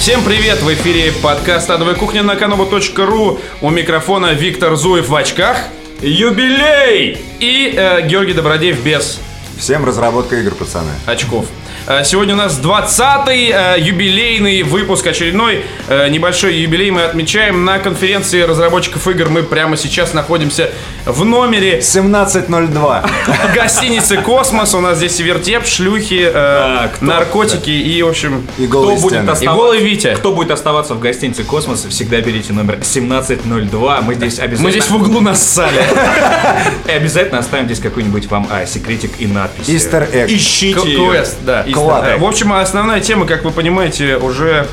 Всем привет! В эфире подкаст «Адовая кухня» на kanobu.ru. У микрофона Виктор Зуев в очках. Юбилей! И э, Георгий Добродеев без Всем разработка игр, пацаны. очков. Э, Сегодня у нас 20-й э, юбилейный выпуск, очередной э, небольшой юбилей мы отмечаем на конференции разработчиков игр. Мы прямо сейчас находимся в номере 1702. гостиницы «Космос». У нас здесь вертеп, шлюхи, наркотики и, в общем, И Кто голые. И оставаться, голый Витя. кто будет оставаться в гостинице «Космос», всегда берите номер 1702. Мы здесь обязательно... мы здесь в углу нассали. И обязательно оставим здесь какой-нибудь вам а, секретик и надпись. Easter egg. Ищите К- её. Квест, да. Клад. В общем, основная тема, как вы понимаете, уже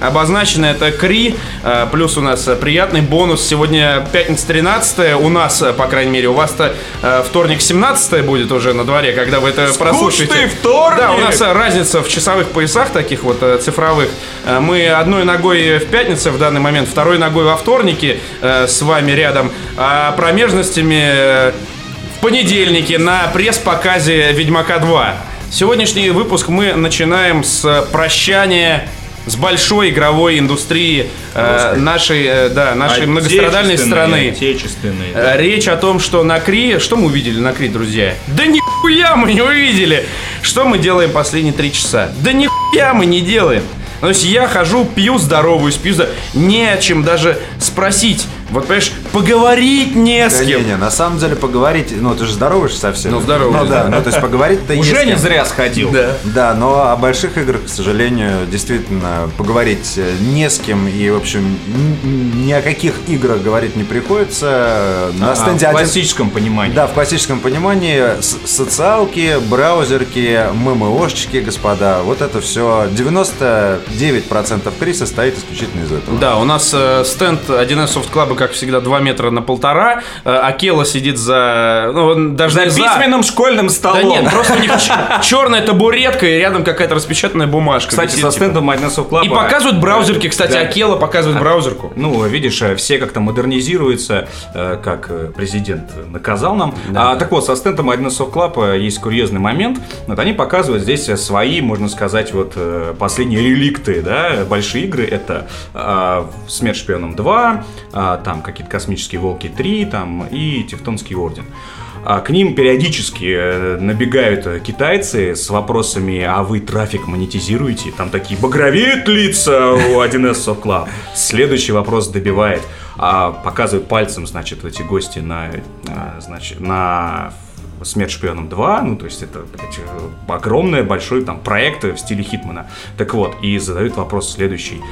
обозначена. Это Кри. Э, Плюс у нас приятный бонус. Сегодня пятница 13 У нас, по крайней мере, у вас-то э, вторник 17 будет уже на дворе, когда вы это прослушаете. Скучный вторник! Да, у нас разница в часовых поясах таких вот э, цифровых. Э, Мы одной ногой в пятнице в данный момент, второй ногой во вторнике э, с вами рядом, а промежностями понедельнике на пресс-показе «Ведьмака 2». Сегодняшний выпуск мы начинаем с прощания с большой игровой индустрии э, нашей, э, да, нашей многострадальной страны. Э, Речь о том, что на Кри... Что мы увидели на Кри, друзья? Да нихуя мы не увидели! Что мы делаем последние три часа? Да нихуя мы не делаем! То есть я хожу, пью, здороваюсь, пью, за... не о чем даже спросить. Вот, понимаешь, поговорить не с Да кем. не, не, на самом деле поговорить, ну ты же здороваешься совсем. Ну, здороваюсь, Ну да, да. ну то есть поговорить-то Уже не зря сходил. Да. Да, но о больших играх, к сожалению, действительно поговорить э, не с кем и, в общем, ни о каких играх говорить не приходится. На А, стенде в один- классическом понимании. Да, в классическом понимании социалки, браузерки, ММОшечки, господа, вот это все 99% кри состоит исключительно из этого. Да, у нас э, стенд 1С Soft Club, как всегда, 2 метра на полтора. Э, Акела сидит за... Ну, он даже За не письменным школьным Да столом. нет, просто у них черная табуретка и рядом какая-то распечатанная бумажка. Кстати, висит, со типа. стендом of Club... И показывают браузерки, кстати, Да. Акела показывает браузерку. Ну, видишь, э, все как-то модернизируются, э, как президент наказал нам. А, так вот, со стендом of Club есть курьезный момент. Вот они показывают здесь свои, можно сказать, вот последние реликты, да, большие игры. Это э, Смерть шпионам 2, а, там какие-то космические волки 3, там и Тевтонский орден. А к ним периодически э, набегают э, китайцы с вопросами, а вы трафик монетизируете? Там такие багровеют лица у 1С Soft Club. Следующий вопрос добивает. А, показывают пальцем, значит, эти гости на, а, значит, на Смерть шпионам 2, ну, то есть это блядь, огромный большой там проект в стиле Хитмана. Так вот, и задают вопрос следующий.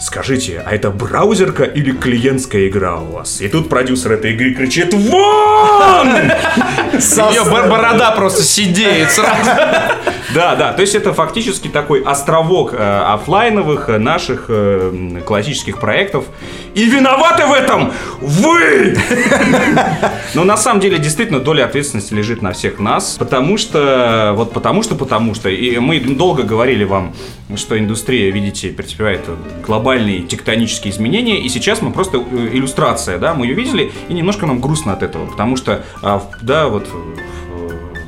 Скажите, а это браузерка или клиентская игра у вас? И тут продюсер этой игры кричит «Вон!» Ее борода просто сидеет сразу. Да, да, то есть это фактически такой островок э, оффлайновых э, наших э, классических проектов. И виноваты в этом вы! Но на самом деле действительно доля ответственности лежит на всех нас, потому что, вот потому что, потому что, и мы долго говорили вам, что индустрия, видите, претерпевает глобальные тектонические изменения, и сейчас мы просто э, иллюстрация, да, мы ее видели, и немножко нам грустно от этого, потому что, а, да, вот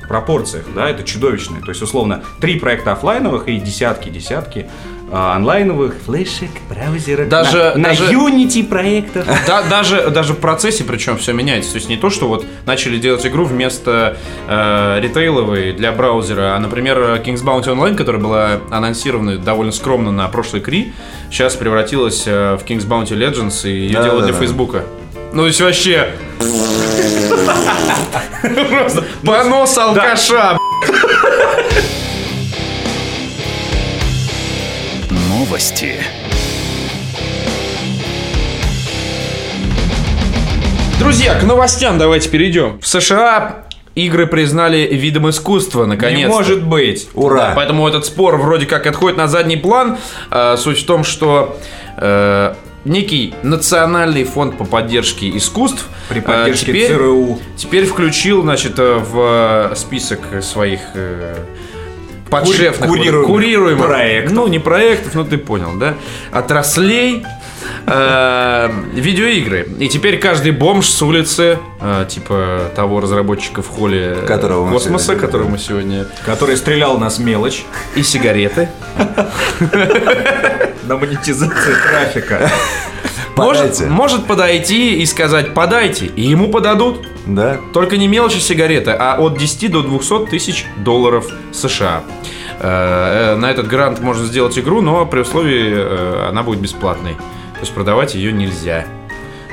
пропорциях, да, это чудовищное. То есть, условно, три проекта оффлайновых и десятки, десятки а, онлайновых флешек, браузеров, Даже- на, на даже- Unity проектов. Да, даже, даже в процессе, причем все меняется. То есть не то, что вот начали делать игру вместо э, ритейловой для браузера, а, например, King's Bounty Online, которая была анонсирована довольно скромно на прошлой Кри, сейчас превратилась э, в King's Bounty Legends и ее Да, делают да, для да. Фейсбука. Ну, то есть вообще... Просто понос алкаша, Новости. Друзья, к новостям давайте перейдем. В США игры признали видом искусства, наконец. Не может быть. Ура! Поэтому этот спор вроде как отходит на задний план. А, Суть в том, что э, некий национальный фонд по поддержке искусств При э, поддержке теперь, ЦРУ. теперь включил, значит, э, в список своих э, подшефных Кури- курируемых курируемых проектов. Ну, не проектов, но ты понял, да? Отраслей э, видеоигры. И теперь каждый бомж с улицы, э, типа того разработчика в холле Которого мы космоса, сегодня которого мы сегодня... Который стрелял нас мелочь И сигареты. на монетизации трафика. Может, Подайте. может подойти и сказать «подайте», и ему подадут. Да. Только не мелочи сигареты, а от 10 до 200 тысяч долларов США. Э, э, На этот грант можно сделать игру, но при условии э, она будет бесплатной. То есть продавать ее нельзя.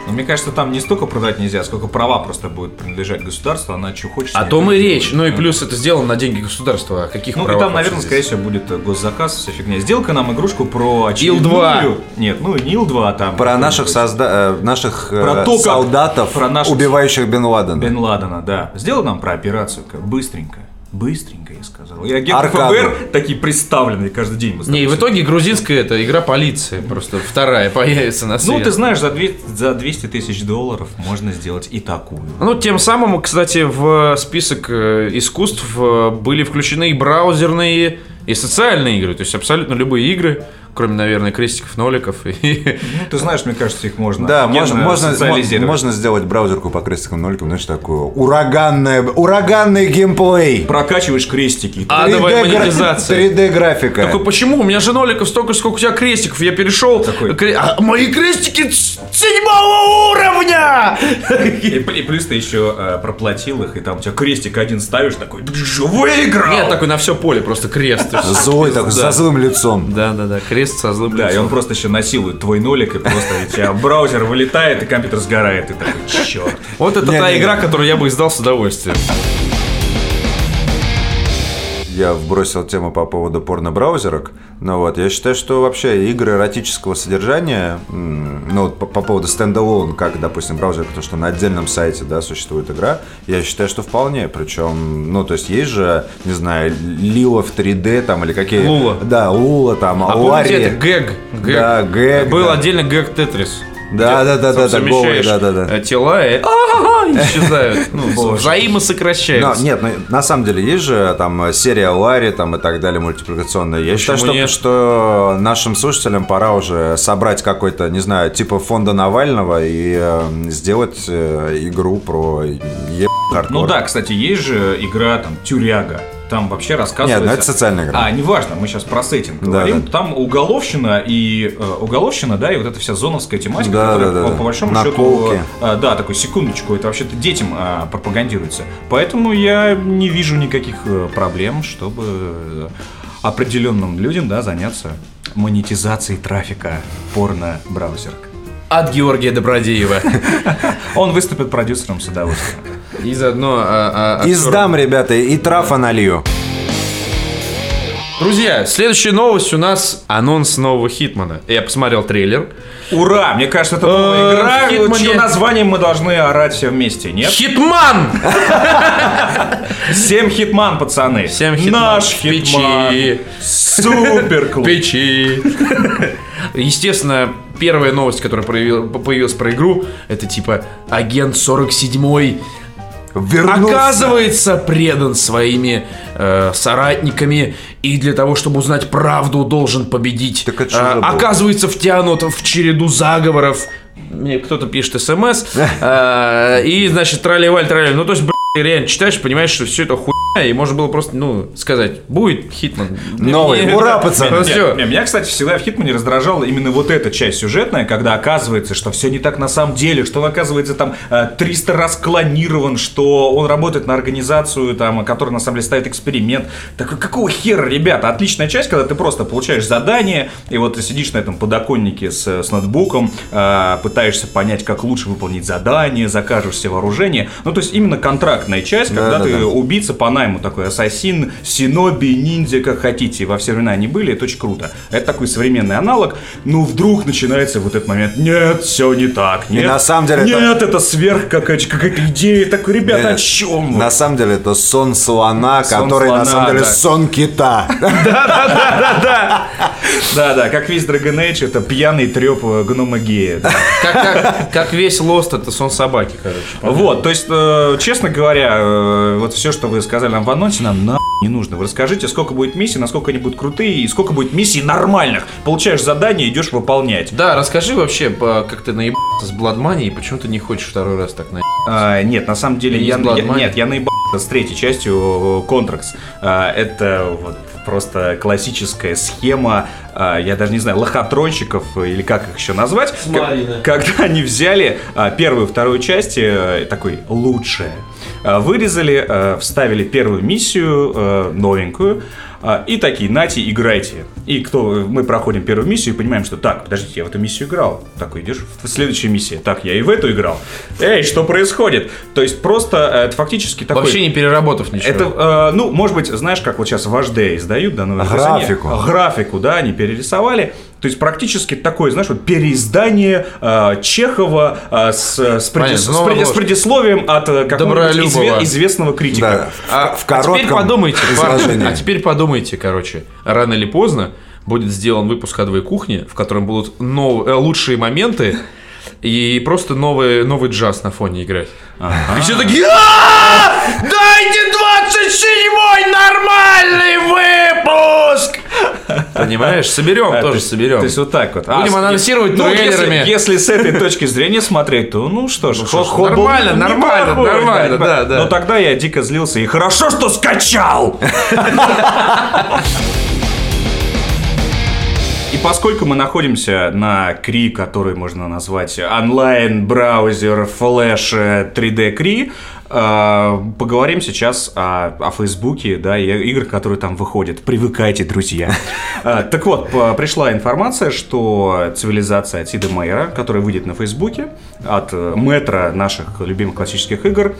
Но мне кажется, там не столько продать нельзя, сколько права просто будет принадлежать государству, она что хочет. О том и делать. речь. Ну и плюс это сделано на деньги государства. О каких Ну и там, наверное, здесь? скорее всего, будет э, госзаказ, вся фигня. Сделка нам игрушку про Ил 2. очередную... Нет, ну не Ил-2, а там... Про наших, созда... э, наших э, Про то, как- солдатов, про наших- убивающих Бен Ладена. Бен Ладена, да. Сделай нам про операцию, как быстренько. Быстренько, я сказал. И агенты Аркаду. ФБР такие представленные каждый день. мы Не, и в итоге грузинская это игра полиции. Просто вторая появится на свет. Ну, ты знаешь, за, две- за 200 тысяч долларов можно сделать и такую. Ну, тем самым, кстати, в список э, искусств э, были включены и браузерные, и социальные игры. То есть абсолютно любые игры, кроме, наверное, крестиков, ноликов. И... Ну, ты знаешь, мне кажется, их можно Да, можно, можно, социализировать. можно сделать браузерку по крестикам ноликам, знаешь, такую ураганная, ураганный геймплей. Прокачиваешь крестики. Адовая 3D гра- монетизация. 3D графика. Такой, почему? У меня же ноликов столько, сколько у тебя крестиков. Я перешел. Такой. кре- А мои крестики седьмого уровня! И, пл- и плюс ты еще э, проплатил их, и там у тебя крестик один ставишь, такой, ты же выиграл! Нет, такой на все поле, просто крест. Злой такой, со злым лицом. Да, да, да, крест со злым Да, и он просто еще насилует твой нолик, и просто у тебя браузер вылетает, и компьютер сгорает, и такой, черт. Вот это та игра, которую я бы издал с удовольствием. Я вбросил тему по поводу порно-браузерок. Но вот, я считаю, что вообще игры эротического содержания, ну, вот по, по поводу стендалон, как, допустим, браузер, то, что на отдельном сайте, да, существует игра, я считаю, что вполне. Причем, ну, то есть есть же, не знаю, Лила в 3D там, или какие... Лула. Да, Лула там, А Ларри. помните это? Гэг. Гэг. Да, гэг, Был да. отдельно гэг Тетрис. Да, да, да, да, да, совмещаешь да, да, да. э, тела и исчезают. Ну, взаимосокращаются. Нет, ну, на самом деле есть же там серия Ларри там и так далее мультипликационная. Я считаю, что, нашим слушателям пора уже собрать какой-то, не знаю, типа фонда Навального и э, сделать э, игру про е... Ну да, кстати, есть же игра там Тюряга. Там вообще рассказывается... Нет, ну это социальная игра. А, неважно, мы сейчас про сеттинг Да, говорим. да. Там уголовщина и э, уголовщина, да, и вот эта вся зоновская тематика, Да, которая да, да, по, по большому Наколки. счету, э, да, такой секундочку, это вообще-то детям э, пропагандируется. Поэтому я не вижу никаких э, проблем, чтобы определенным людям, да, заняться монетизацией трафика порно-браузерок. От Георгия Добродеева. Он выступит продюсером с удовольствием. И заодно... а, а, И актёром. сдам, ребята, и трафа налью. Друзья, следующая новость у нас анонс нового Хитмана. Я посмотрел трейлер. Ура! Мне кажется, это новая Э, игра, Hitman е- чьим названием мы должны орать все вместе, нет? Hitman! Всем Hitman, пацаны! Всем Hitman Наш Hitman! Супер клуб! Печи. Естественно, первая новость, которая появилась про игру, это типа агент 47 Вернулся. оказывается предан своими э, соратниками и для того, чтобы узнать правду, должен победить. Так Э, оказывается втянут в череду заговоров. Мне кто-то пишет смс. э, и, значит, тролливаль, тролливаль. Ну, то есть, блядь, реально читаешь, понимаешь, что все это хуйня, и можно было просто, ну, сказать, будет Хитман. Новый. Не- Ура, да. пацаны. Нет, всё. не, меня, кстати, всегда в Хитмане раздражала именно вот эта часть сюжетная, когда оказывается, что все не так на самом деле, что он, оказывается, там э, 300 раз клонирован, что он работает на организацию, там, которая на самом деле ставит эксперимент. Такой, какого хера, ребята? Отличная часть, когда ты просто получаешь задание, и вот ты сидишь на этом подоконнике с, с ноутбуком, э, пытаешься понять, как лучше выполнить задание, закажешь все вооружение. Ну, то есть именно контрактная часть, когда Да-да-да. ты убийца по найму такой, ассасин, синоби, ниндзя, как хотите. Во все времена они были, это очень круто. Это такой современный аналог. Но вдруг начинается вот этот момент. Нет, все не так. Нет, на самом деле это- Нет, это, сверх какая-то, какая-то идея. Такой, ребята, о Нет, чем вы? На самом деле это сон слона, Сон который на слона, самом деле да. сон кита. Да-да, как весь Dragon Age, это пьяный треп гнома гея. да. Как, как- как весь Лост, это сон собаки, короче. Вот, то есть, э, честно говоря, э, вот все, что вы сказали нам в анонсе, нам на не нужно. Вы расскажите, сколько будет миссий, насколько они будут крутые и сколько будет миссий нормальных. Получаешь задание, идешь выполнять. Да, расскажи вообще, по- как ты наебался с Blood Money и почему ты не хочешь второй раз так наебаться? А, нет, на самом деле я, я- нет, я наебался с третьей частью Контракс. это вот просто классическая схема, а, я даже не знаю, лохотройщиков или как их еще назвать. Малина. К- Когда они взяли а, первую и вторую части, э, такой лучшее, а, вырезали, э, вставили первую миссию, э, новенькую, и такие, нате, играйте. И кто мы проходим первую миссию и понимаем, что так, подождите, я в эту миссию играл. Так, идешь в следующую миссию. Так, я и в эту играл. Эй, что происходит? То есть просто э, это фактически такой... Вообще не переработав ничего. Это, э, ну, может быть, знаешь, как вот сейчас в HD издают, да, новое Графику. Графику, да, они перерисовали. То есть практически такое, знаешь, вот переиздание э, Чехова э, с, с, преди- Понятно, с преди- с предисловием от э, какого-нибудь изве- известного критика. Да, А, в, в а теперь коротком подумайте, изложении. а теперь подумайте, короче, рано или поздно будет сделан выпуск адовой кухни, в котором будут нов- э, лучшие моменты и просто новый, новый джаз на фоне играть. И все такие «А, Дайте 27-й нормальный выпуск! Понимаешь? Соберем, А, тоже то есть- соберем. То есть вот так вот. Будем с- анонсировать ну, если- трейлерами. Если, с этой точки зрения смотреть, то ну что ж, ж, ход- ход был нормально, не- нормально, неплохой, нормально, да, да. Но тогда я дико злился. И хорошо, что скачал! И поскольку мы находимся на Кри, который можно назвать онлайн-браузер э, 3D Кри, э, поговорим сейчас о, о Фейсбуке, да, и играх, которые там выходят. Привыкайте, друзья. Э, Так вот, пришла информация, что цивилизация от Сида Мейера, которая выйдет на Фейсбуке, от э, метра наших любимых классических игр,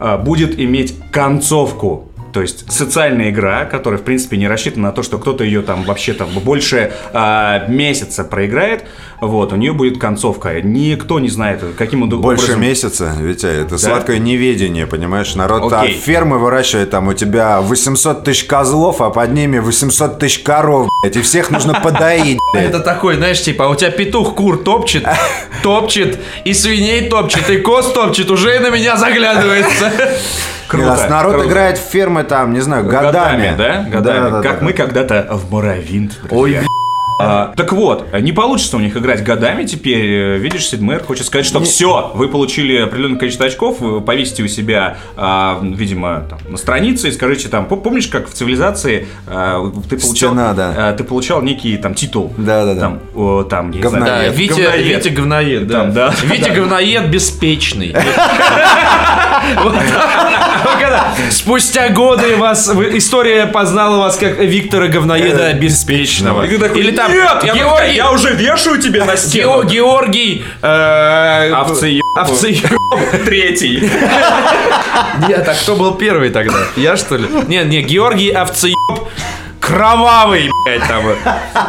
э, будет иметь концовку то есть социальная игра, которая, в принципе, не рассчитана на то, что кто-то ее там вообще там больше а, месяца проиграет. Вот, у нее будет концовка. Никто не знает, каким он Больше образом... месяца, Витя, это сладкое неведение, понимаешь? Народ Окей. фермы выращивает, там у тебя 800 тысяч козлов, а под ними 800 тысяч коров, блядь, и всех нужно подоить. Это такой, знаешь, типа, а у тебя петух кур топчет, топчет, и свиней топчет, и коз топчет, уже и на меня заглядывается. Круто, Раз народ круто. играет в фермы там, не знаю, годами. да? Годами. Да, да, как да, мы да. когда-то в Моровинт. Ой, друзья. А, так вот, не получится у них играть годами теперь. Видишь, Сидмер хочет сказать, что все, вы получили определенное количество очков, вы повесите у себя, а, видимо, там, на странице и скажите там, «Пом- помнишь, как в цивилизации а, ты получал, Стена, да. а, ты получал некий там титул, Да-да-да. там, о, там, не Говноед. знаю, Да, Витя говноед. Витя говноед, да. Там, да. Витя говноед беспечный. Спустя годы вас история познала вас как Виктора говноеда беспечного. И ты такой, Или там нет, я, уже вешаю тебе на стену. Гео- Георгий э, Овцеёб. Овцеёб. Третий. Нет, а кто был первый тогда? Я что ли? Нет, не, Георгий Овцеёб кровавый, блядь, там.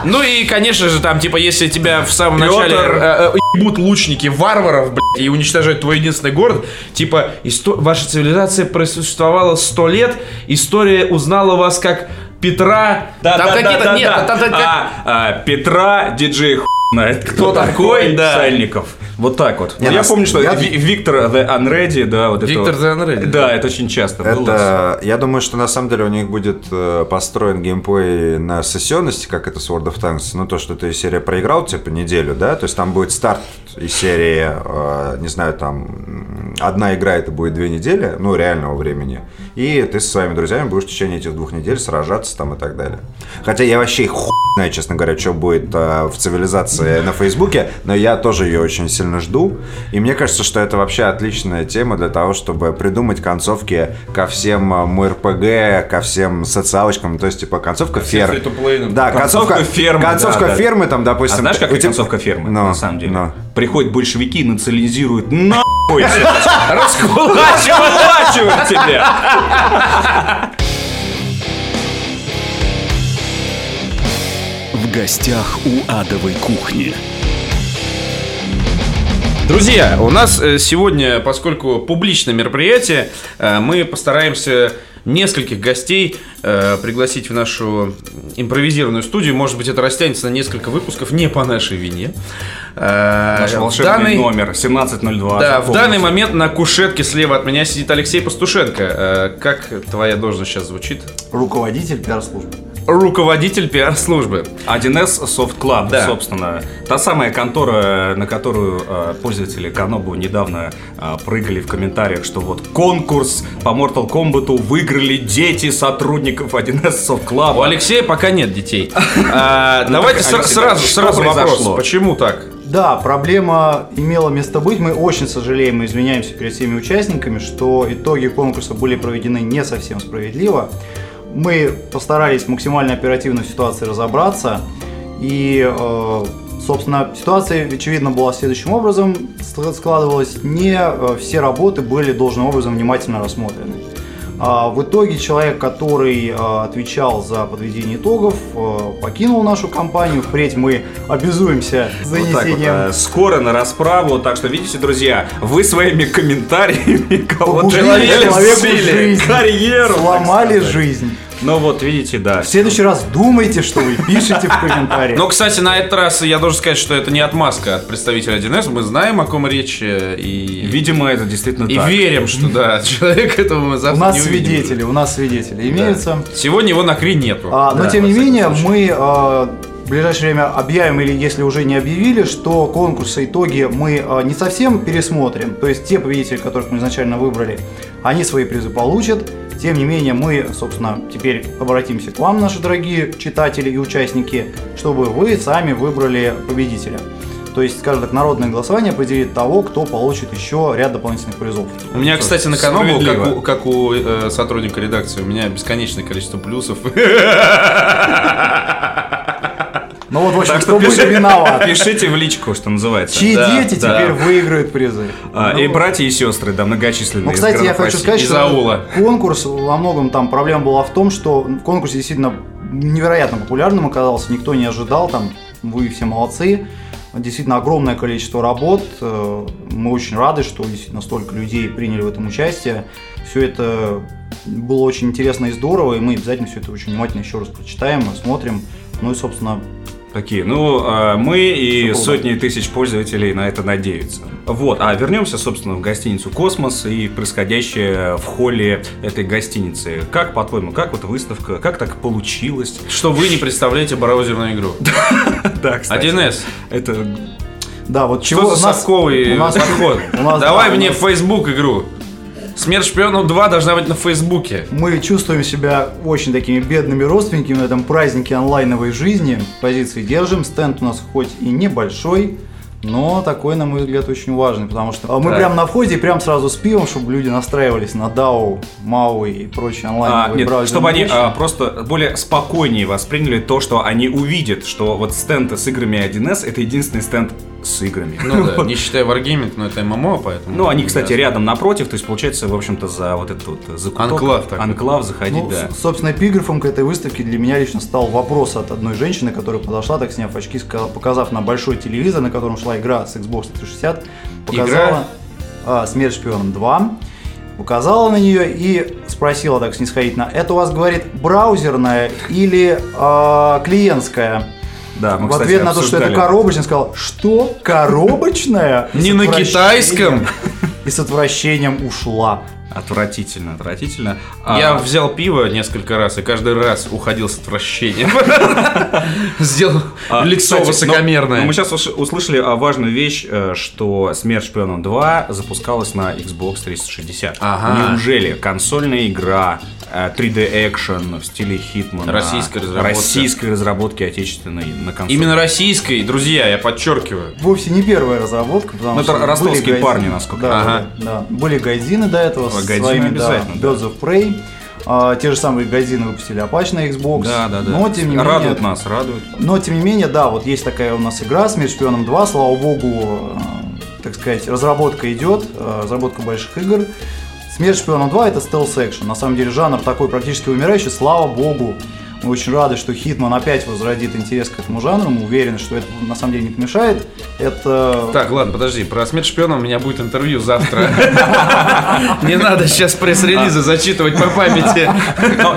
Ну и, конечно же, там, типа, если тебя в самом Пётр. начале э, э, ебут лучники варваров, блядь, и уничтожают твой единственный город, типа, исто- ваша цивилизация просуществовала сто лет, история узнала вас как Петра. Да, там да, какие-то, да, нет, да. там, там как- А, а, Петра, диджей хуй знает, кто, такой, да. Сальников. Вот так вот. Не, я нас- помню, что я- Ви- Виктор The Unready, да, вот это Виктор. The Unready, Да, это очень часто было. Это, я думаю, что на самом деле у них будет э, построен геймплей на сессионности, как это с World of Tanks. Ну, то, что ты серия проиграл, типа, неделю, да? То есть там будет старт из серии, э, не знаю, там, одна игра это будет две недели, ну, реального времени. И ты со своими друзьями будешь в течение этих двух недель сражаться там и так далее. Хотя я вообще хуй знаю, честно говоря, что будет э, в цивилизации на Фейсбуке, но я тоже ее очень сильно жду. И мне кажется, что это вообще отличная тема для того, чтобы придумать концовки ко всем э, МРПГ, ко всем социалочкам, то есть, типа, концовка фермы. Да, концовка, Концовка фермы, Концовка да, фермы, там, А допустим... знаешь, как тебя- концовка фермы, на самом деле? Приходят большевики и национализируют нахуй! Раскулачивают тебя. Гостях у адовой кухни. Друзья, у нас э, сегодня, поскольку публичное мероприятие, э, мы постараемся нескольких гостей э, пригласить в нашу импровизированную студию. Может быть, это растянется на несколько выпусков, не по нашей вине. Э, Наш волшебный данный- номер 1702. Да, в данный момент на кушетке слева от меня сидит Алексей Пастушенко. Э, Как твоя должность сейчас звучит? Руководитель пиар-службы. Руководитель пиар-службы. 1С Soft Club, Да. собственно. Та самая контора, на которую э, пользователи Канобу недавно э, прыгали в комментариях, что вот конкурс по Mortal Kombat выиграли дети сотрудников 1С Soft Club. У Алексея пока нет детей. А, Давайте сра- Алексей, сразу, сразу вопрос. Почему так? Да, проблема имела место быть. Мы очень сожалеем и извиняемся перед всеми участниками, что итоги конкурса были проведены не совсем справедливо. Мы постарались максимально оперативно в ситуации разобраться. И, э, собственно, ситуация, очевидно, была следующим образом ск- складывалась. Не э, все работы были должным образом внимательно рассмотрены. А, В итоге человек, который э, отвечал за подведение итогов, покинул нашу компанию. Впредь мы обязуемся Вот так вот, занесением э, скоро на расправу, так что видите, друзья, вы своими комментариями кого-то человеку жизнь. карьеру, сломали жизнь. Ну вот, видите, да. В следующий раз думайте, что вы пишете в комментариях. Но, кстати, на этот раз я должен сказать, что это не отмазка от представителя 1С. Мы знаем, о ком речь, э, и, Видимо, это действительно и так. верим, что да, человек этого мы У завтра нас не увидим. свидетели, у нас свидетели имеются. Сегодня его на Кри нету. А, но тем не менее, мы а, в ближайшее время объявим, или если уже не объявили, что конкурсы итоги мы а, не совсем пересмотрим. То есть те победители, которых мы изначально выбрали, они свои призы получат. Тем не менее, мы, собственно, теперь обратимся к вам, наши дорогие читатели и участники, чтобы вы сами выбрали победителя. То есть, скажем так, народное голосование определит того, кто получит еще ряд дополнительных призов. У меня, кстати, на канал был, как у, как у э, сотрудника редакции, у меня бесконечное количество плюсов. Ну вот, в общем, Так кто что будет пиши- виноват? Пишите в личку, что называется. Чьи Да, дети да. теперь выиграют призы? А, Ну, И братья и сестры, да, многочисленные. Ну, кстати, я хочу сказать, что аула. конкурс во многом там проблема была в том, что в конкурсе действительно невероятно популярным оказался, никто не ожидал, там вы все молодцы. Действительно огромное количество работ. э, Мы очень рады, что действительно столько людей приняли в этом участие. Все это было очень интересно и здорово, и мы обязательно все это очень внимательно еще раз прочитаем, осмотрим. Ну и, собственно, Такие, ну, а, мы и сотни тысяч пользователей на это надеются. Вот, а вернемся, собственно, в гостиницу «Космос» и происходящее в холле этой гостиницы. Как, по-твоему, как вот выставка, как так получилось? Что вы не представляете браузерную игру. Да, кстати. 1С. Это да, вот чего за у нас- у нас- подход? Давай мне в Facebook игру. Смерть шпионов 2 должна быть на Фейсбуке. Мы чувствуем себя очень такими бедными родственниками на этом празднике онлайновой жизни. Позиции держим. Стенд у нас хоть и небольшой, но такой, на мой взгляд, очень важный, потому что а, мы Так. прям на входе, прям сразу с пивом, чтобы люди настраивались на DAO, MAO и прочие А, онлайновые нет, чтобы они а, просто более спокойнее восприняли то, что они увидят, что вот стенд с играми 1С это единственный стенд с играми. Ну да, не считая Wargaming, но это ММО, поэтому... Ну, они, кстати, рядом напротив, то есть, получается, в общем-то, за вот этот вот закуток. Анклав такой. Анклав заходить, Ну, да. собственно, эпиграфом к этой выставке для меня лично стал вопрос от одной женщины, которая подошла, так сняв очки, показав на большой телевизор, на котором шла игра с Xbox 360, показала а, «Смерть шпионам 2», указала на нее и спросила так снисходительно, это у вас, говорит, браузерная или а, клиентская? Да, мы, в кстати, ответ на то, что это коробочная, сказал, что? Коробочная? Не на китайском. И с отвращением ушла. Отвратительно, отвратительно. А, Я взял пиво несколько раз и каждый раз уходил с отвращением. Сделал а, лицо но- высокомерное. но мы сейчас услышали а, важную вещь, э, что «Смерть шпионам 2» запускалась на Xbox 360. Ага. Неужели консольная игра 3D экшен в стиле Hitman Российской разработки. российской разработки отечественной на консоли? Именно российской, друзья, я подчеркиваю. Вовсе не первая разработка, потому Ну, это что ростовские были гайдины. парни, насколько да, я да, да. Были гайдины до этого А, с гайдины своими да, обязательно, да. Birds of Prey. А, те же самые гайдины выпустили Apache на Xbox. Да, да, да. Но тем не радует менее, нас, радует. но тем не менее, да, вот есть такая у нас игра «Смерть шпионам 2», слава богу, э, так сказать, разработка идет, э, разработка больших игр. «Смерть шпионам 2» — это стелс экшен На самом деле жанр такой практически умирающий, слава богу. Мы очень рады, что Хитман опять возродит интерес к этому жанру. Мы уверены, что это на самом деле не помешает. Это Так, ладно, подожди, про смерть шпиона у меня будет интервью завтра. Не надо сейчас пресс-релизы зачитывать по памяти.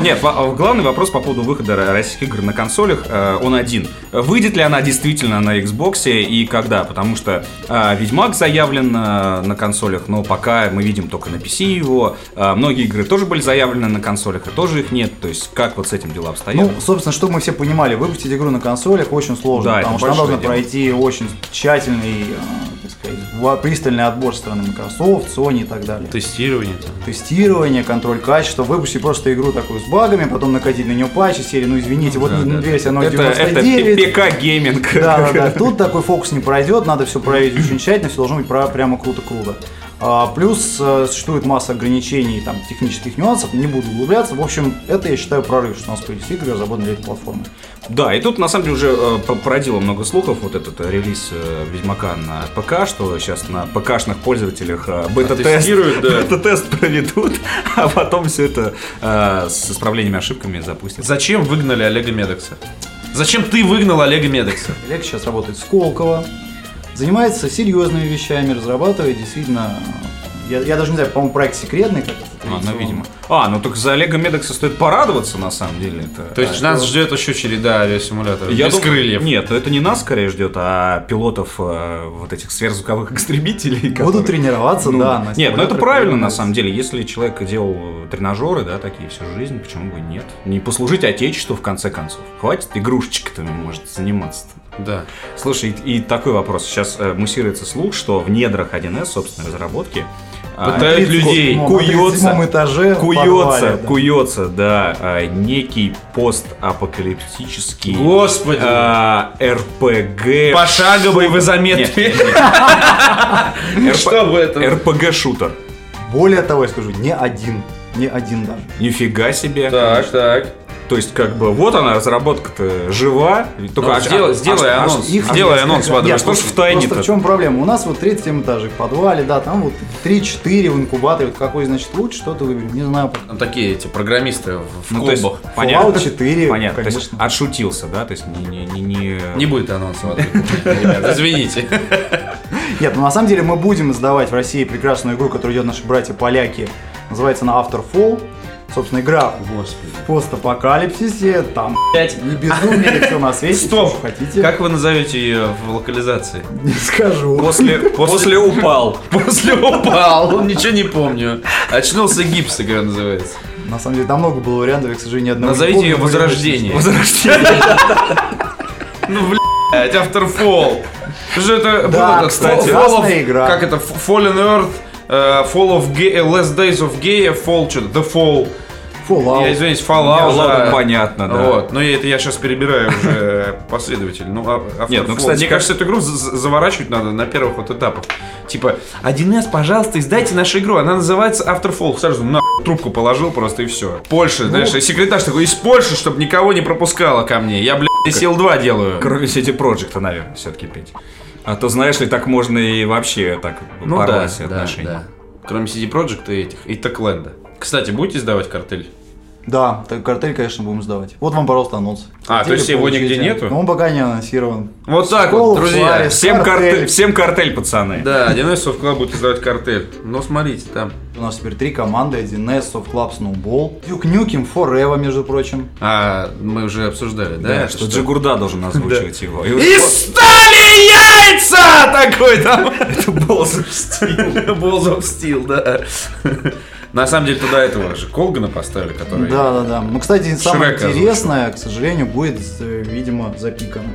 Нет, главный вопрос по поводу выхода ро- российских игр на консолях, э, он один. Выйдет ли она действительно на Xbox и когда? Потому что э, Ведьмак заявлен э, на консолях, но пока мы видим только на PC его. Многие игры тоже были заявлены на консолях, и тоже их нет. То есть как вот с этим дела обстоят? Ну, собственно, чтобы мы все понимали, выпустить игру на консолях очень сложно, Да, потому что она должна дело. пройти очень тщательный, э, так сказать, пристальный отбор со стороны Microsoft, Sony и так далее. Тестирование. Тестирование, контроль качества, выпустить просто игру такую с багами, потом накатить на нее патчи серии, ну извините, вот да, да. версия это, это 0.99. ПК-гейминг. Да, да, да. Тут такой фокус не пройдет, надо все проверить очень тщательно, все должно быть прямо круто-круто. А, плюс э, существует масса ограничений, там, технических нюансов, не буду углубляться. В общем, это я считаю прорыв, что у нас появились игры, разработаны для этой платформы. Да, и тут на самом деле уже э, по- породило много слухов вот этот э, релиз э, Ведьмака на ПК, что сейчас на ПКшных пользователях э, бета-тест, да. бета-тест проведут, а потом все это э, с исправлениями ошибками запустят. Зачем выгнали Олега Медекса? Зачем ты выгнал Олега Медекса? Олег сейчас работает в Сколково, занимается серьезными вещами, разрабатывает действительно... Я, я даже не знаю, по-моему, проект секретный. Как А, ну, видимо. А, ну так за Олега Медекса стоит порадоваться, на самом деле. Это... То есть нас ждет еще череда авиасимуляторов Я без дум- крыльев. Нет, это не нас скорее ждет, а пилотов э, вот этих сверхзвуковых истребителей. Буду которые- тренироваться, Ну, да. на Нет, ну это правильно на самом деле. Если человек делал тренажеры, да, такие всю жизнь, почему бы нет? Не послужить отечеству в конце концов. Хватит игрушечками, может, заниматься. Да. Слушай, и, и такой вопрос. Сейчас э, муссируется слух, что в недрах 1С, собственной разработки, а, Пытают 37-м, людей. на Куется. 37-м этаже куется, подвале, да. куется, да, а, некий постапокалиптический Господи. а, РПГ. Пошаговый вы заметки. Что в этом? РПГ-шутер. Более того, я скажу, не один. Не один даже. Нифига себе. Так, так. То есть, как бы, вот она, разработка-то жива. Только Ну, а- сделай- а- сделай а- а- анонс. Их Сделай несколько. анонс в Нет, адовой что ж в тайне-то? Просто в чем проблема? У нас вот 37 этажей в подвале, да, там вот 3-4 в инкубаторе. Вот какой, значит, лучше, что-то выберем. Не знаю. Там такие эти программисты в в Ну, то есть, клубах. понятно, 4, понятно. То есть, отшутился, да? То есть, не... не, не, не... Не будет анонса извините. Нет, ну на самом деле мы будем издавать в России прекрасную игру, которую делают наши братья-поляки. Называется она After Fall. Собственно, игра Господи. в постапокалипсисе, там Пять. не безумие, все на свете, Стоп. что хотите. Как вы назовете ее в локализации? Не скажу. После, после упал. После упал, он ничего не помню. Очнулся гипс, игра называется. На самом деле, там много было вариантов, я, к сожалению, ни одного Назовите ее Возрождение. Возрождение. Ну, блядь, Afterfall. Что это Да, было, кстати, Fall игра. Как это? Fallen Earth, Fall of Gay, э, Last Days of Gay, Fall, что-то, The Fall. Fallout. Я извиняюсь, Fallout. Ладно, да. понятно, да. Вот, но я, это я сейчас перебираю уже последовательно. Ну, а- After Нет, ну, Fall. кстати, мне как- кажется, эту игру за- за- заворачивать надо на первых вот этапах. Типа, 1С, пожалуйста, издайте нашу игру. Она называется Afterfall. Сразу на трубку положил просто и все. Польша, Ну. знаешь, секретарь такой из Польши, чтобы никого не пропускала ко мне. Я, блядь, SL2 делаю. Кроме сети Проекта, наверное, все-таки петь. А то, знаешь ли, так можно и вообще так Ну да, порвать да, отношения. да. Кроме CD Projekt и этих, и Techland. Кстати, будете сдавать картель? Да, так картель, конечно, будем сдавать. Вот вам, пожалуйста, анонс. А, то есть его нигде нету? Ну, он пока не анонсирован. Вот так Школа, вот, друзья. Фларис. Всем Картель. картель, всем картель, пацаны. Да, 1С Soft Club будет издавать картель. Но смотрите, там. У нас теперь три команды. 1С, Soft Club, Snowball. Duke Nukem, Forever, между прочим. А, мы уже обсуждали, да? Да, это что Джигурда должен озвучивать его. И стали яйца! Такой там. это было запустил. Balls of Steel, да. На самом деле туда этого же Колгана поставили, который... Да, да, да. Ну, кстати, самое Шрека интересное, к сожалению, будет, э, видимо, запикано.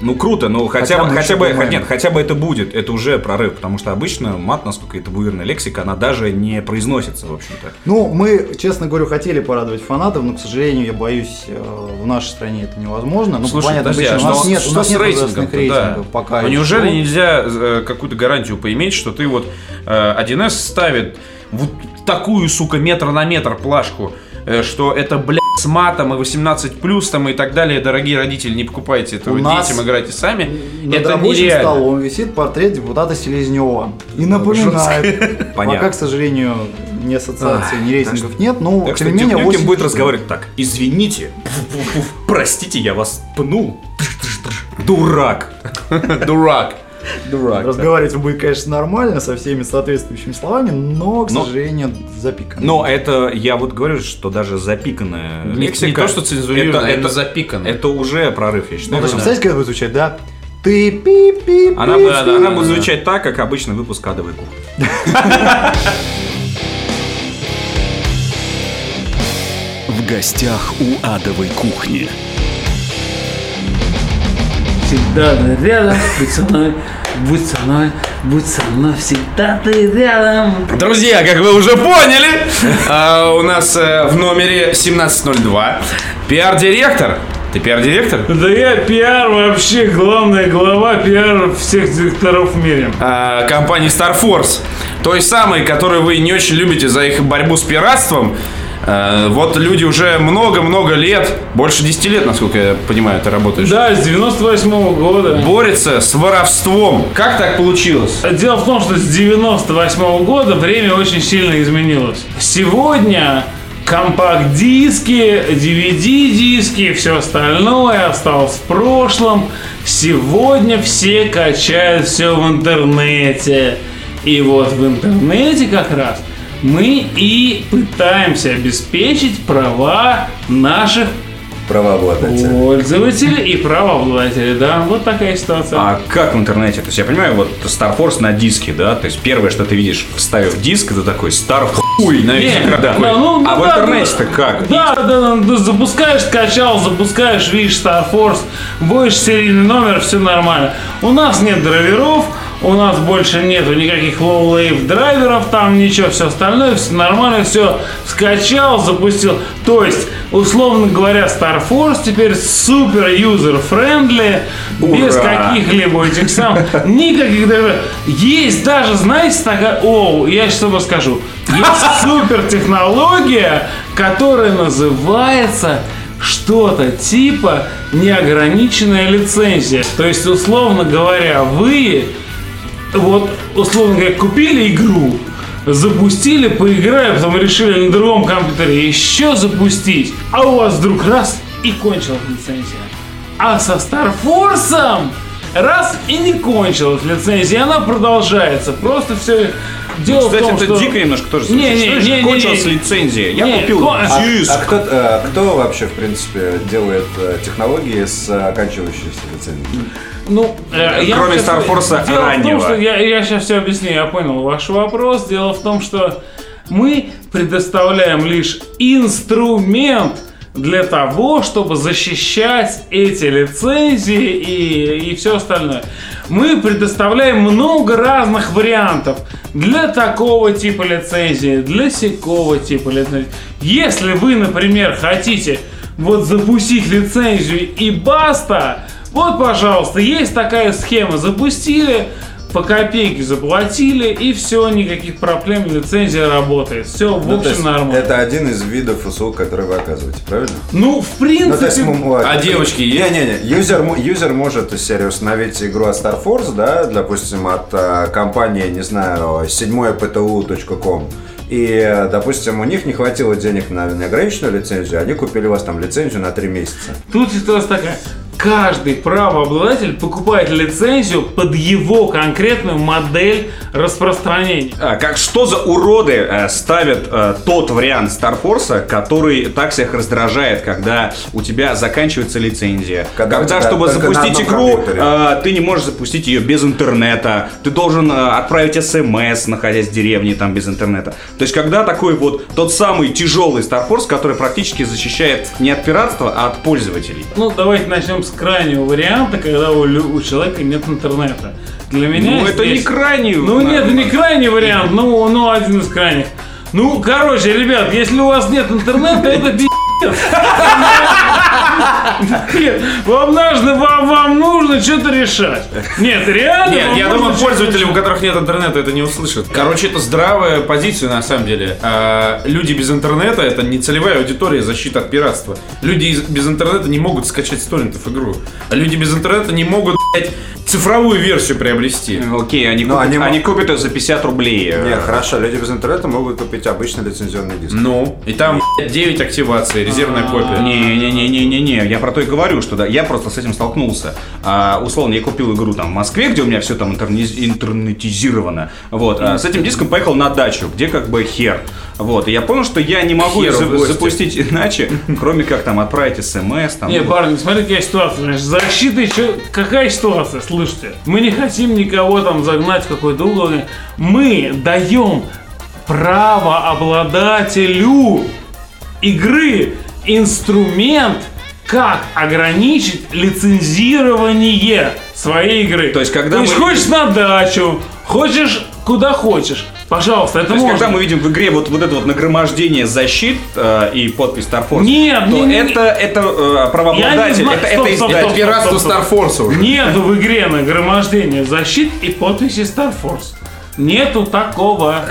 Ну круто, ну хотя, Хотя бы, хотя бы, думаем. нет, хотя бы это будет, это уже прорыв, потому что обычно мат, насколько это буирная лексика, она даже не произносится, в общем-то. Ну, мы, честно говоря, хотели порадовать фанатов, но, к сожалению, я боюсь, э, в нашей стране это невозможно. Ну, Слушай, понятно, подожди, а причем у нас что, нет, что у нас с нет рейтингом рейтингов пока. Ну еще. неужели нельзя э, какую-то гарантию поиметь, что ты вот э, 1С ставит вот такую, сука, метр на метр плашку, э, что это, блядь, с матом и 18 плюс там и так далее, дорогие родители, не покупайте этого, У нас детям играйте сами. Над это рабочим нереально. столом висит портрет депутата Селезнева. И напоминает, Понятно. пока, к сожалению, ни ассоциаций, ни рейтингов нет, но тем не менее Нюкем 8 будет разговаривать так. Извините, простите, я вас пнул. Дурак. Дурак. Дурак. Разговаривать он будет, конечно, нормально, со всеми соответствующими словами, но, к Но- сожалению, запикан. Но это, я вот говорю, что даже запиканная Не- лексика... не то, что цензурировано, это, а это, запиканное. это уже прорыв, я Ну, считаю. представляете, как это будет звучать, да? Ты пи пи Она, да, да, она будет звучать так, как обычно выпуск адовой кухни. В гостях у адовой кухни. Всегда ты рядом, будь со мной, будь со мной, будь со мной, всегда ты рядом. Друзья, как вы уже поняли, а, у нас э, в номере 1702 пиар-директор. Ты пиар-директор? Да я пиар вообще, главная глава пиар всех директоров в мире. А, компании Star Force. Той самой, которую вы не очень любите за их борьбу с пиратством. А, Вот люди уже много-много лет, больше 10 лет, насколько я понимаю, ты работаешь. Да, с 98 года. Борется с воровством. Как так получилось? Дело в том, что с 98 года время очень сильно изменилось. Сегодня компакт-диски, DVD-диски, все остальное осталось в прошлом. Сегодня все качают все в интернете. И вот в интернете как раз мы и пытаемся обеспечить права наших Правообладатель. пользователей и правообладателей. Да, вот такая ситуация. А как в интернете? То есть я понимаю, вот Star Force на диске, да? То есть первое, что ты видишь, вставив диск, это такой Star хуй на весь экран. да, ну, а ну, в да, интернете-то да. как? Да, да, да, да, запускаешь, скачал, запускаешь, видишь Star Force, будешь серийный номер, все нормально. У нас нет драйверов, у нас больше нету никаких low-level драйверов, там ничего, все остальное, все нормально, все скачал, запустил. То есть, условно говоря, Star Force теперь супер user-friendly, без каких-либо этих сам, никаких драйверов. Есть даже, знаете, такая, о, я сейчас вам скажу, есть супер технология, которая называется что-то типа неограниченная лицензия. То есть, условно говоря, вы вот, условно говоря, купили игру, запустили, поиграли, потом решили на другом компьютере еще запустить, а у вас вдруг раз и кончилась лицензия. А со Star Force раз и не кончилась лицензия, она продолжается. Просто все дело Кстати, в том, это что... дико немножко тоже. Не, не, Что не, не, кончилась не. лицензия. Я Не, купил кон- А, диск. а кто, э, кто вообще, в принципе, делает э, технологии с э, оканчивающейся лицензией? Ну, э, я Кроме Star Force Дело раннего. в том, что я, я сейчас все объясню, я понял ваш вопрос. Дело в том, что мы предоставляем лишь инструмент для того, чтобы защищать эти лицензии и, и все остальное. Мы предоставляем много разных вариантов для такого типа лицензии, для сякого типа лицензии. Если вы, например, хотите вот запустить лицензию и баста, вот, пожалуйста, есть такая схема. Запустили, по копейке заплатили, и все, никаких проблем, лицензия работает. Все, в Ну, общем, нормально. Это один из видов услуг, которые вы оказываете, правильно? Ну, в принципе... Ну, то есть, м- м- А девочки есть? Не-не-не, юзер, юзер может из серии установить игру от Star Force, да, допустим, от э, компании, не знаю, 7ptu.com. И, допустим, у них не хватило денег на неограниченную лицензию, они купили у вас там лицензию на 3 месяца. Тут ситуация такая. Каждый правообладатель покупает лицензию под его конкретную модель распространения. А, как что за уроды э, ставят э, тот вариант Force, который так всех раздражает, когда у тебя заканчивается лицензия. Когда Когда, тебя чтобы запустить игру, э, ты не можешь запустить ее без интернета. Ты должен э, отправить смс, находясь в деревне там без интернета. То есть, когда такой вот тот самый тяжелый Star Force, который практически защищает не от пиратства, а от пользователей. Ну, давайте начнем с крайнего варианта, когда у, у человека нет интернета. Для меня Ну, это здесь- не крайний. Ну нет, не крайний вариант, ну, ну один из крайних. Ну, короче, ребят, если у вас нет интернета, это пи***ц. Нет, вам нужно, вам, вам нужно что-то решать. Нет, реально. Нет, я думаю, пользователи, у которых нет интернета, это не услышат. Короче, это здравая позиция на самом деле. А, люди без интернета это не целевая аудитория защиты от пиратства. Люди без интернета не могут скачать с торрентов игру. А люди без интернета не могут блядь, цифровую версию приобрести. Окей, они, Ну, купят, они они, купят ее за 50 рублей. Не, хорошо, люди без интернета могут купить обычный лицензионный диск. Ну, и там 9 активаций, резервная копия. Не-не-не-не-не, я про то и говорю, что да, я просто с этим столкнулся. А, условно, я купил игру там в Москве, где у меня все там интернетизировано. Вот, а с этим диском поехал на дачу, где как бы хер. Вот, и я понял, что я не могу Херу за- запустить иначе, кроме как там отправить смс. Там, Не, парни, смотри, какая ситуация. Значит, защита чё- Какая ситуация? Слышите, мы не хотим никого там загнать в какой-то угол. Мы даем право обладателю игры инструмент, как ограничить лицензирование своей игры. То есть, когда есть, мы- хочешь на дачу, хочешь куда хочешь. Пожалуйста, это То есть, можно. когда мы видим в игре вот, вот это вот нагромождение защит э, и подпись Star Force, Нет, то не- не- это, это э, Я не правообладатель, знаю. это, Стоп, это издатель. стоп. Пиратство Старфорса уже. Нету в игре нагромождения защит и подписи Star Force. Нету такого.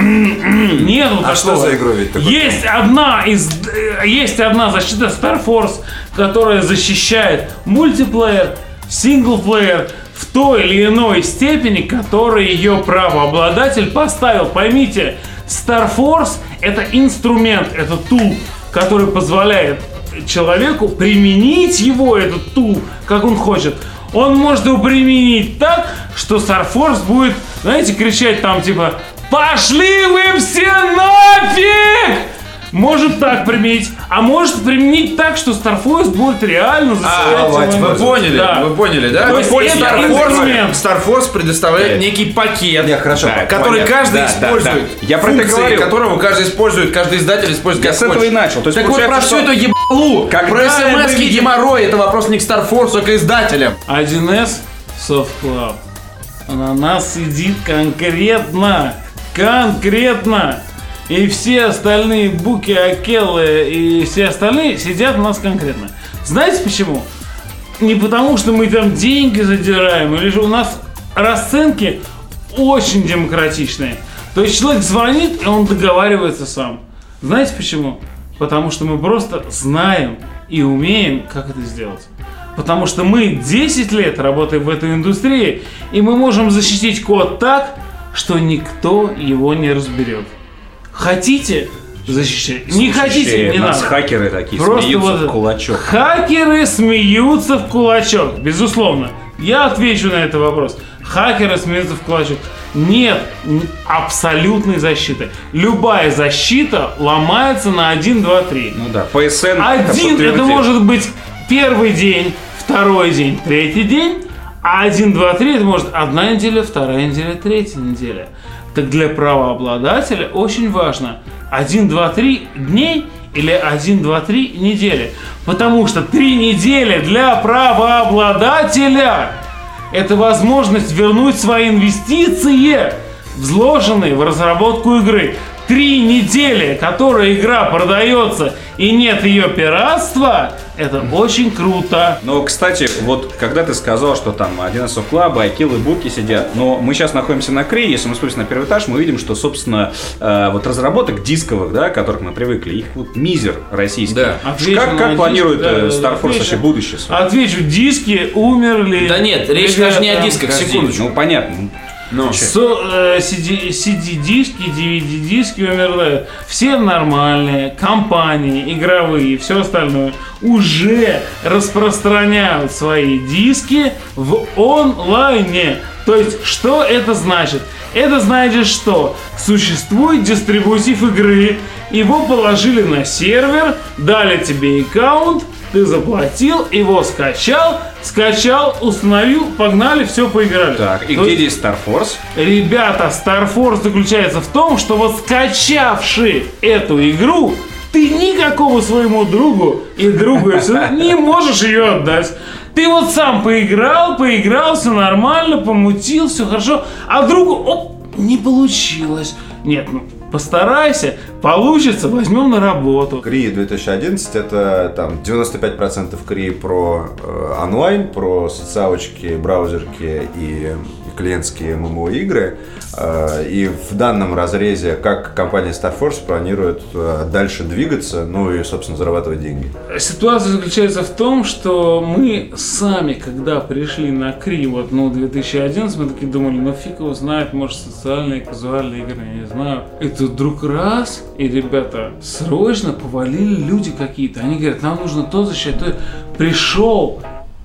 Нету такого. А что за игру ведь такое? Есть одна из э, есть одна защита Star Force, которая защищает мультиплеер, синглплеер в той или иной степени, которой ее правообладатель поставил. Поймите, Star Force это инструмент, это тул, который позволяет человеку применить его, этот тул, как он хочет. Он может его применить так, что Star Force будет, знаете, кричать там типа «Пошли вы все нафиг!» Может так применить, а может применить так, что Star Force будет реально А, засылать его. вы поняли, Да. вы поняли, да? То есть это Star. Force, Star Force предоставляет некий пакет, Не, хорошо, Да, который понятно. каждый Да, да, использует. да. Я про это говорю. которого каждый использует, каждый издатель использует Я как с этого и начал. То есть так вот про что- эту ебалу, Когда про смс видим- геморрой, это вопрос не к Star Force, а к издателям. 1С Soft Club. На нас сидит конкретно, конкретно. И все остальные Буки, Акеллы и все остальные сидят у нас конкретно. Знаете почему? Не потому, что мы там деньги задираем, или же у нас расценки очень демократичные. То есть человек звонит, и он договаривается сам. Знаете почему? Потому что мы просто знаем и умеем, как это сделать. Потому что мы 10 лет работаем в этой индустрии, и мы можем защитить код так, что никто его не разберет. Хотите защищать? Не хотите, не нас надо. хакеры такие Просто смеются вот в кулачок. Хакеры смеются в кулачок, безусловно. Я отвечу на этот вопрос. Хакеры смеются в кулачок. Нет абсолютной защиты. Любая защита ломается на 1, 2, 3. Ну да, PSN. Один это подтвердил. может быть первый день, второй день, третий день, а один, два, три это может одна неделя, вторая неделя, третья неделя. Так для правообладателя очень важно 1, 2, 3 дней или 1, 2, 3 недели. Потому что 3 недели для правообладателя это возможность вернуть свои инвестиции, взложенные в разработку игры. Три недели, которая игра продается и нет ее пиратства, это очень круто. Но, кстати, вот когда ты сказал, что там 11 Club, Айкил и Буки сидят, но мы сейчас находимся на Крее, если мы спустимся на первый этаж, мы видим, что, собственно, э, вот разработок дисковых, да, к которым мы привыкли, их вот мизер российский. Да. Отвечу Как, как диск, планирует да, э, да, Star Force вообще будущее свое? Отвечу, диски умерли. Да нет, речь даже не о дисках, секундочку. Ну, понятно. Ну, Со- э, CD, CD-диски, DVD-диски умерли. Все нормальные компании, игровые и все остальное уже распространяют свои диски в онлайне. То есть, что это значит? Это значит, что существует дистрибутив игры, его положили на сервер, дали тебе аккаунт, ты заплатил, его скачал, скачал, установил, погнали, все поиграли. Так, и То где есть- здесь Star Force? Ребята, Star Force заключается в том, что вот скачавший эту игру, ты никакому своему другу и другу не можешь ее отдать. Ты вот сам поиграл, поиграл, все нормально, помутил, все хорошо, а другу, оп, не получилось. Нет, ну, постарайся, получится, возьмем на работу. Крии 2011 это там 95% Крии про э, онлайн, про социалочки, браузерки и клиентские ММО-игры. Э, И в данном разрезе, как компания Star Force планирует э, дальше двигаться, ну и, собственно, зарабатывать деньги. Ситуация заключается в том, что мы сами, когда пришли на Кри, вот, ну, 2011, мы такие думали, ну, фиг его знает, может, социальные, казуальные игры, я не знаю. И тут вдруг раз, и ребята срочно повалили люди какие-то. Они говорят, нам нужно то защищать. Пришел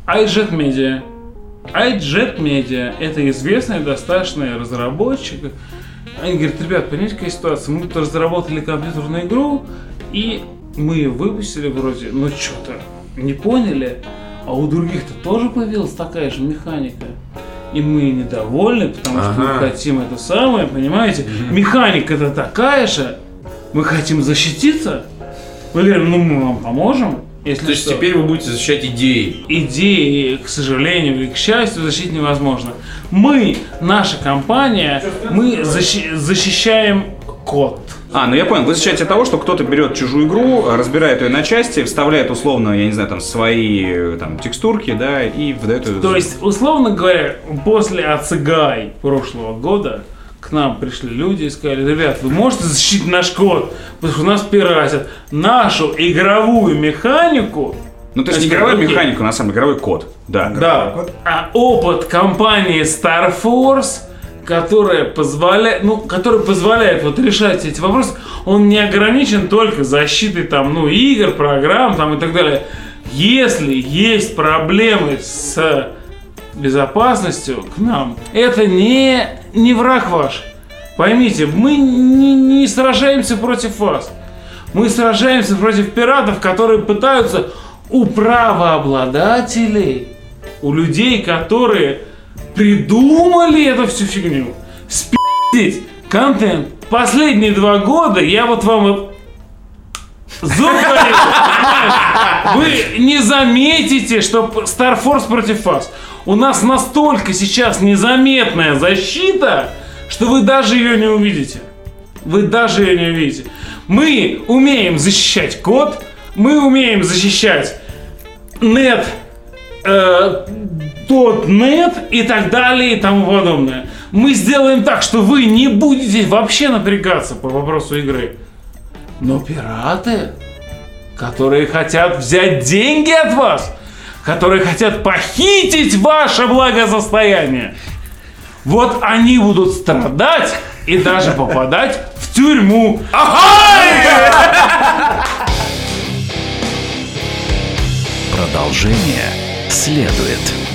iJet Media. iJet Media – это известный достаточно разработчик. Они говорят, ребят, понимаете, какая ситуация? Мы тут разработали компьютерную игру, и мы ее выпустили вроде, но что-то не поняли, а у других-то тоже появилась такая же механика. И мы недовольны, потому что мы Ага. хотим это самое, понимаете? Механика-то такая же. Мы хотим защититься. Мы говорим, ну мы вам поможем. Если То есть что. теперь вы будете защищать идеи. идеи, к сожалению или к счастью, защитить невозможно. Мы, наша компания, мы защи- защищаем код. А, ну я понял, вы защищаете от того, что кто-то берет чужую игру, разбирает ее на части, вставляет условно, я не знаю, там свои там текстурки, да, и выдает ее. То есть, условно говоря, после Ацигай прошлого года к нам пришли люди и сказали, ребят, вы можете защитить наш код, потому что у нас пиратят нашу игровую механику. Ну, то есть не окей. механику, на самом деле, игровой код. Да. Да. А опыт компании Star Force, которая позволяет, ну, который позволяет вот решать эти вопросы, он не ограничен только защитой там, ну, игр, программ там и так далее. Если есть проблемы с безопасностью к нам, это не, не враг ваш. Поймите, мы не, не сражаемся против вас. Мы сражаемся против пиратов, которые пытаются у правообладателей, у людей, которые придумали эту всю фигню, спиздить контент. Последние два года я вот вам зуб? Вы не заметите, что Star Force против вас. У нас настолько сейчас незаметная защита, что вы даже ее не увидите. Вы даже ее не увидите. Мы умеем защищать код, мы умеем защищать нет, э, тот нет и так далее и тому подобное. Мы сделаем так, что вы не будете вообще напрягаться по вопросу игры. Но пираты, которые хотят взять деньги от вас, которые хотят похитить ваше благосостояние, вот они будут страдать и даже попадать в тюрьму. Продолжение следует.